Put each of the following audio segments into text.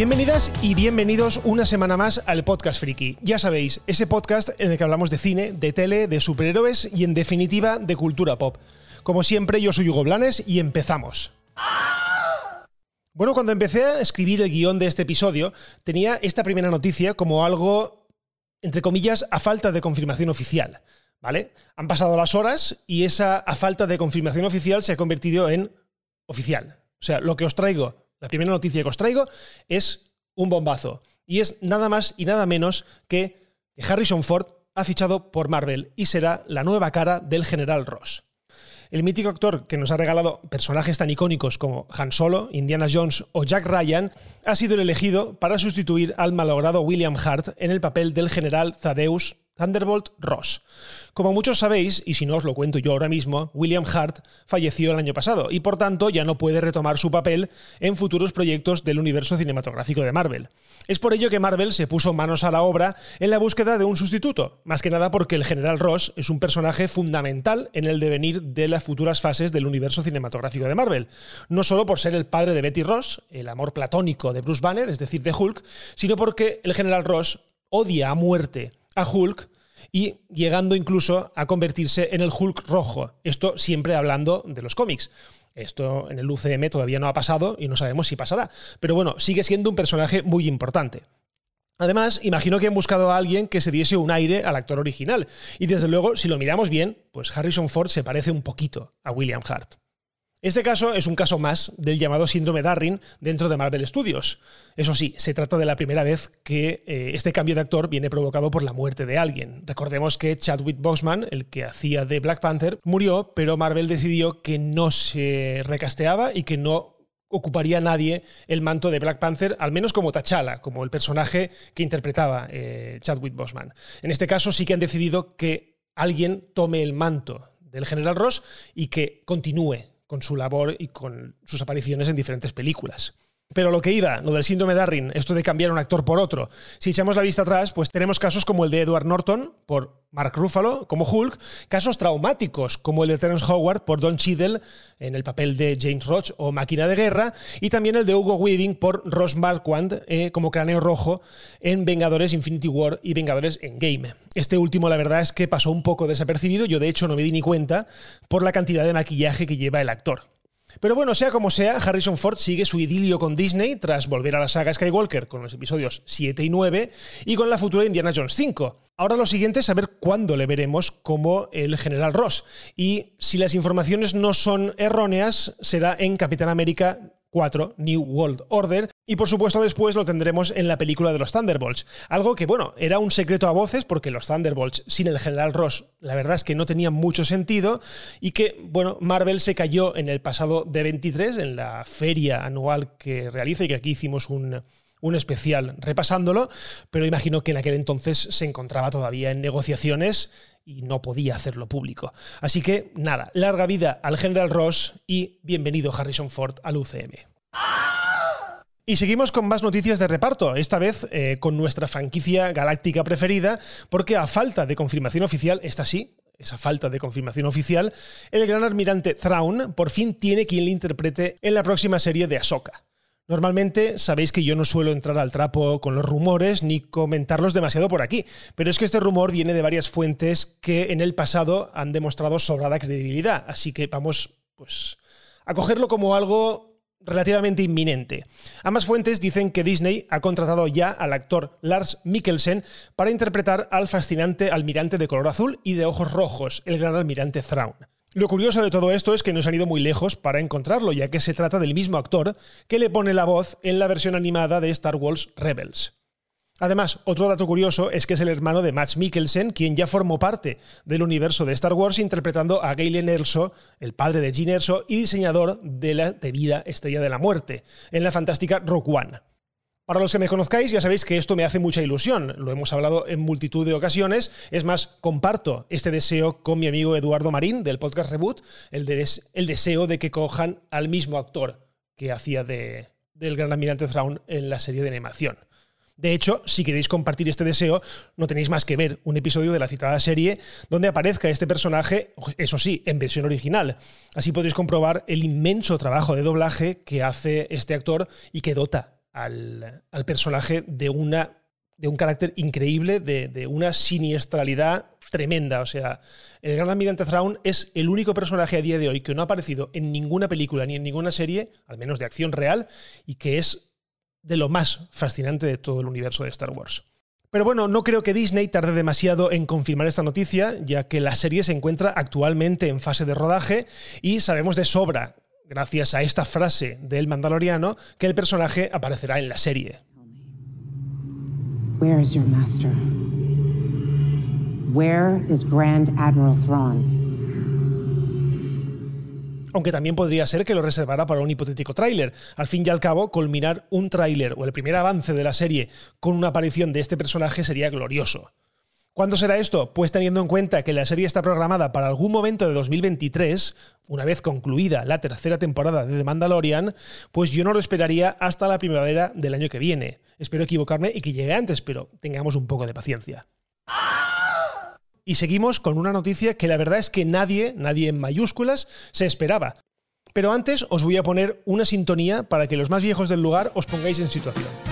Bienvenidas y bienvenidos una semana más al Podcast Friki. Ya sabéis, ese podcast en el que hablamos de cine, de tele, de superhéroes y en definitiva de cultura pop. Como siempre, yo soy Hugo Blanes y empezamos. Bueno, cuando empecé a escribir el guion de este episodio, tenía esta primera noticia como algo, entre comillas, a falta de confirmación oficial. ¿Vale? Han pasado las horas y esa a falta de confirmación oficial se ha convertido en oficial. O sea, lo que os traigo la primera noticia que os traigo es un bombazo. Y es nada más y nada menos que Harrison Ford ha fichado por Marvel y será la nueva cara del General Ross. El mítico actor que nos ha regalado personajes tan icónicos como Han Solo, Indiana Jones o Jack Ryan ha sido el elegido para sustituir al malogrado William Hart en el papel del general Thaddeus Thunderbolt Ross. Como muchos sabéis, y si no os lo cuento yo ahora mismo, William Hart falleció el año pasado y por tanto ya no puede retomar su papel en futuros proyectos del universo cinematográfico de Marvel. Es por ello que Marvel se puso manos a la obra en la búsqueda de un sustituto, más que nada porque el general Ross es un personaje fundamental en el devenir de las futuras fases del universo cinematográfico de Marvel. No solo por ser el padre de Betty Ross, el amor platónico de Bruce Banner, es decir, de Hulk, sino porque el general Ross odia a muerte a Hulk y llegando incluso a convertirse en el Hulk rojo. Esto siempre hablando de los cómics. Esto en el UCM todavía no ha pasado y no sabemos si pasará. Pero bueno, sigue siendo un personaje muy importante. Además, imagino que han buscado a alguien que se diese un aire al actor original. Y desde luego, si lo miramos bien, pues Harrison Ford se parece un poquito a William Hart. Este caso es un caso más del llamado síndrome Darwin dentro de Marvel Studios. Eso sí, se trata de la primera vez que eh, este cambio de actor viene provocado por la muerte de alguien. Recordemos que Chadwick Boseman, el que hacía de Black Panther, murió, pero Marvel decidió que no se recasteaba y que no ocuparía nadie el manto de Black Panther, al menos como T'Challa, como el personaje que interpretaba eh, Chadwick Boseman. En este caso sí que han decidido que alguien tome el manto del General Ross y que continúe con su labor y con sus apariciones en diferentes películas. Pero lo que iba, lo del síndrome Darwin, esto de cambiar un actor por otro. Si echamos la vista atrás, pues tenemos casos como el de Edward Norton por Mark Ruffalo como Hulk, casos traumáticos como el de Terence Howard por Don Cheadle en el papel de James Roach o Máquina de Guerra, y también el de Hugo Weaving por Ross Marquand eh, como Cráneo Rojo en Vengadores Infinity War y Vengadores Endgame. Este último, la verdad es que pasó un poco desapercibido, yo de hecho no me di ni cuenta por la cantidad de maquillaje que lleva el actor. Pero bueno, sea como sea, Harrison Ford sigue su idilio con Disney tras volver a la saga Skywalker con los episodios 7 y 9 y con la futura Indiana Jones 5. Ahora lo siguiente es saber cuándo le veremos como el General Ross. Y si las informaciones no son erróneas, será en Capitán América 4, New World Order, y por supuesto después lo tendremos en la película de los Thunderbolts. Algo que, bueno, era un secreto a voces porque los Thunderbolts sin el General Ross, la verdad es que no tenían mucho sentido y que, bueno, Marvel se cayó en el pasado de 23, en la feria anual que realiza y que aquí hicimos un, un especial repasándolo, pero imagino que en aquel entonces se encontraba todavía en negociaciones y no podía hacerlo público. Así que nada, larga vida al General Ross y bienvenido Harrison Ford al UCM. Y seguimos con más noticias de reparto, esta vez eh, con nuestra franquicia galáctica preferida, porque a falta de confirmación oficial, esta sí, esa falta de confirmación oficial, el gran almirante Thrawn por fin tiene quien le interprete en la próxima serie de Ahsoka. Normalmente sabéis que yo no suelo entrar al trapo con los rumores ni comentarlos demasiado por aquí, pero es que este rumor viene de varias fuentes que en el pasado han demostrado sobrada credibilidad, así que vamos pues a cogerlo como algo relativamente inminente. Ambas fuentes dicen que Disney ha contratado ya al actor Lars Mikkelsen para interpretar al fascinante almirante de color azul y de ojos rojos, el gran almirante Thrawn. Lo curioso de todo esto es que no se han ido muy lejos para encontrarlo, ya que se trata del mismo actor que le pone la voz en la versión animada de Star Wars Rebels. Además, otro dato curioso es que es el hermano de Max Mikkelsen, quien ya formó parte del universo de Star Wars interpretando a Galen Erso, el padre de Gene Erso y diseñador de la debida Estrella de la Muerte, en la fantástica Rogue One. Para los que me conozcáis, ya sabéis que esto me hace mucha ilusión. Lo hemos hablado en multitud de ocasiones. Es más, comparto este deseo con mi amigo Eduardo Marín del podcast Reboot, el, deseo de que cojan al mismo actor que hacía de, del gran almirante Thrawn en la serie de animación. De hecho, si queréis compartir este deseo, no tenéis más que ver un episodio de la citada serie donde aparezca este personaje, eso sí, en versión original. Así podéis comprobar el inmenso trabajo de doblaje que hace este actor y que dota al, personaje de, una, de un carácter increíble, de, de una siniestralidad tremenda. O sea, el gran almirante Thrawn es el único personaje a día de hoy que no ha aparecido en ninguna película ni en ninguna serie, al menos de acción real, y que es de lo más fascinante de todo el universo de Star Wars. Pero bueno, no creo que Disney tarde demasiado en confirmar esta noticia, ya que la serie se encuentra actualmente en fase de rodaje y sabemos de sobra, gracias a esta frase del Mandaloriano, que el personaje aparecerá en la serie. Where is your master? Where is Grand Admiral Thrawn? aunque también podría ser que lo reservara para un hipotético tráiler. Al fin y al cabo, culminar un tráiler o el primer avance de la serie con una aparición de este personaje sería glorioso. ¿Cuándo será esto? Pues teniendo en cuenta que la serie está programada para algún momento de 2023, una vez concluida la tercera temporada de The Mandalorian, pues yo no lo esperaría hasta la primavera del año que viene. Espero equivocarme y que llegue antes, pero tengamos un poco de paciencia. Y seguimos con una noticia que la verdad es que nadie, nadie en mayúsculas, se esperaba. Pero antes os voy a poner una sintonía para que los más viejos del lugar os pongáis en situación.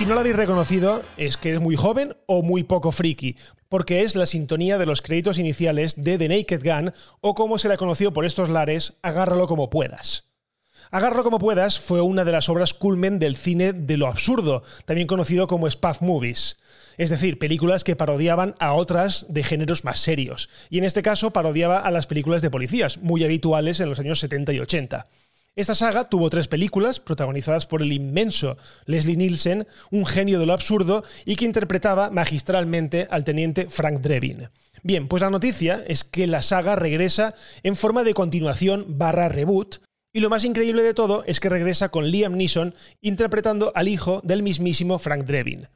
Si no lo habéis reconocido, es que es muy joven o muy poco friki, porque es la sintonía de los créditos iniciales de The Naked Gun, o como se la conoció por estos lares, Agárralo como puedas. Agárralo como puedas fue una de las obras culmen del cine de lo absurdo, también conocido como spoof movies. Es decir, películas que parodiaban a otras de géneros más serios. Y en este caso parodiaba a las películas de policías, muy habituales en los años 70 y 80. Esta saga tuvo tres películas, protagonizadas por el inmenso Leslie Nielsen, un genio de lo absurdo, y que interpretaba magistralmente al teniente Frank Drebin. Bien, pues la noticia es que la saga regresa en forma de continuación barra reboot, y lo más increíble de todo es que regresa con Liam Neeson interpretando al hijo del mismísimo Frank Drebin.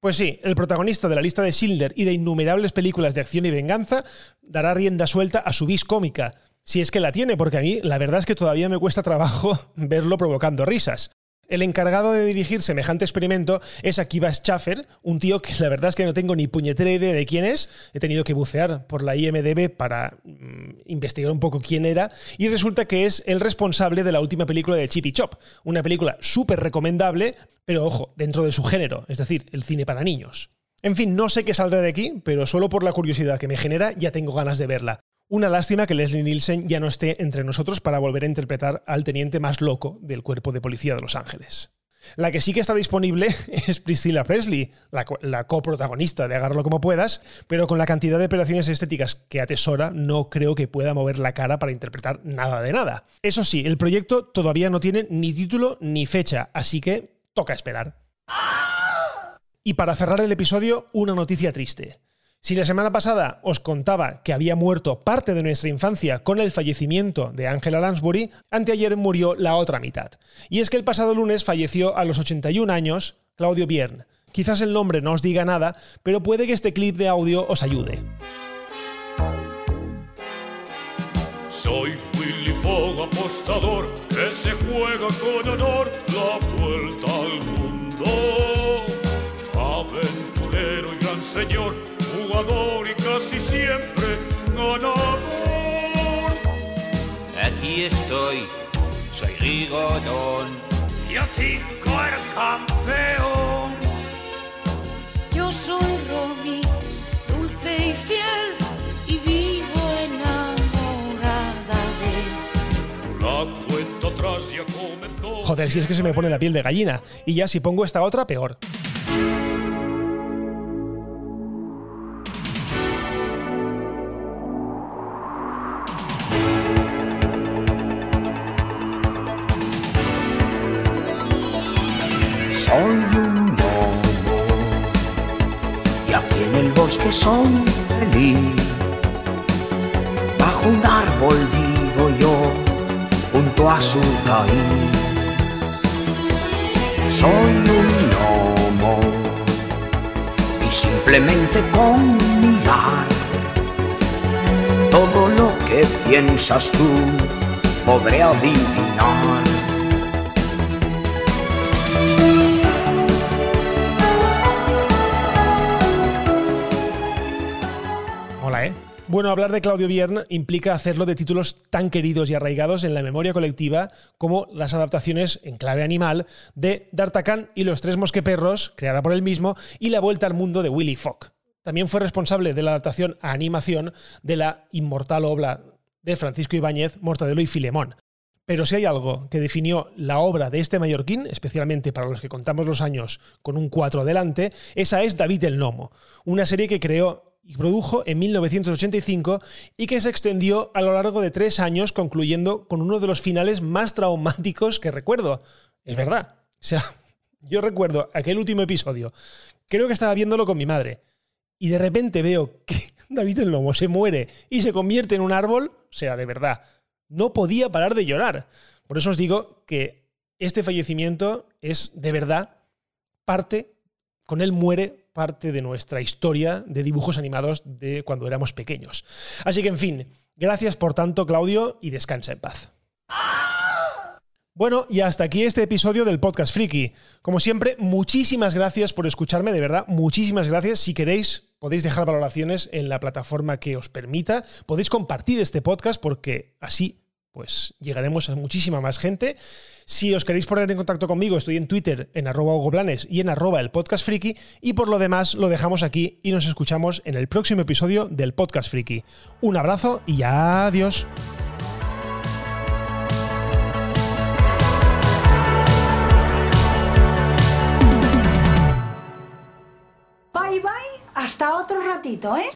Pues sí, el protagonista de la lista de Schindler y de innumerables películas de acción y venganza dará rienda suelta a su vis cómica, si es que la tiene, porque a mí la verdad es que todavía me cuesta trabajo verlo provocando risas. El encargado de dirigir semejante experimento es Akiva Schaffer, un tío que la verdad es que no tengo ni puñetera idea de quién es. He tenido que bucear por la IMDB para mm, investigar un poco quién era y resulta que es el responsable de la última película de Chippy Chop, una película súper recomendable, pero ojo, dentro de su género, es decir, el cine para niños. En fin, no sé qué saldrá de aquí, pero solo por la curiosidad que me genera ya tengo ganas de verla. Una lástima que Leslie Nielsen ya no esté entre nosotros para volver a interpretar al teniente más loco del cuerpo de policía de Los Ángeles. La que sí que está disponible es Priscilla Presley, la, coprotagonista de Agarrarlo como puedas, pero con la cantidad de operaciones estéticas que atesora, no creo que pueda mover la cara para interpretar nada de nada. Eso sí, el proyecto todavía no tiene ni título ni fecha, así que toca esperar. Y para cerrar el episodio, una noticia triste. Si la semana pasada os contaba que había muerto parte de nuestra infancia con el fallecimiento de Angela Lansbury, anteayer murió la otra mitad. Y es que el pasado lunes falleció a los 81 años Claudio Biern. Quizás el nombre no os diga nada, pero puede que este clip de audio os ayude. Soy Willy Fogg, apostador, que se juega con honor la vuelta al mundo. Aventurero y gran señor jugador y casi siempre ganador. Aquí estoy, soy Rigodón. Yo tengo el campeón. Yo soy Romy, dulce y fiel, y vivo enamorada de La cuenta atrás ya comenzó. Joder, si es que se me pone la piel de gallina. Y ya si pongo esta otra, peor. Bosque soy feliz. Bajo un árbol vivo yo, junto a su raíz. Soy un lobo y simplemente con mirar todo lo que piensas tú? Podré adivinar. Bueno, hablar de Claudio Biern implica hacerlo de títulos tan queridos y arraigados en la memoria colectiva como las adaptaciones en clave animal de D'Artagnan y los tres mosqueperros, creada por él mismo, y La vuelta al mundo de Willy Fogg. También fue responsable de la adaptación a animación de la inmortal obra de Francisco Ibáñez, Mortadelo y Filemón. Pero si hay algo que definió la obra de este mallorquín, especialmente para los que contamos los años con un 4 adelante, esa es David el Nomo, una serie que creó y produjo en 1985 y que se extendió a lo largo de tres años, concluyendo con uno de los finales más traumáticos que recuerdo. Es verdad. O sea, yo recuerdo aquel último episodio, creo que estaba viéndolo con mi madre, y de repente veo que David el Lomo se muere y se convierte en un árbol, o sea, de verdad, no podía parar de llorar. Por eso os digo que este fallecimiento es de verdad parte, con él muere parte de nuestra historia de dibujos animados de cuando éramos pequeños. Así que, en fin, gracias por tanto, Claudio, y descansa en paz. Bueno, y hasta aquí este episodio del Podcast Friki. Como siempre, muchísimas gracias por escucharme, de verdad, muchísimas gracias. Si queréis, podéis dejar valoraciones en la plataforma que os permita. Podéis compartir este podcast porque así pues llegaremos a muchísima más gente. Si os queréis poner en contacto conmigo, estoy en Twitter en arroba y en arroba el podcast. Y por lo demás, lo dejamos aquí y nos escuchamos en el próximo episodio del podcast friki. Un abrazo y adiós. Bye bye, hasta otro ratito, ¿eh?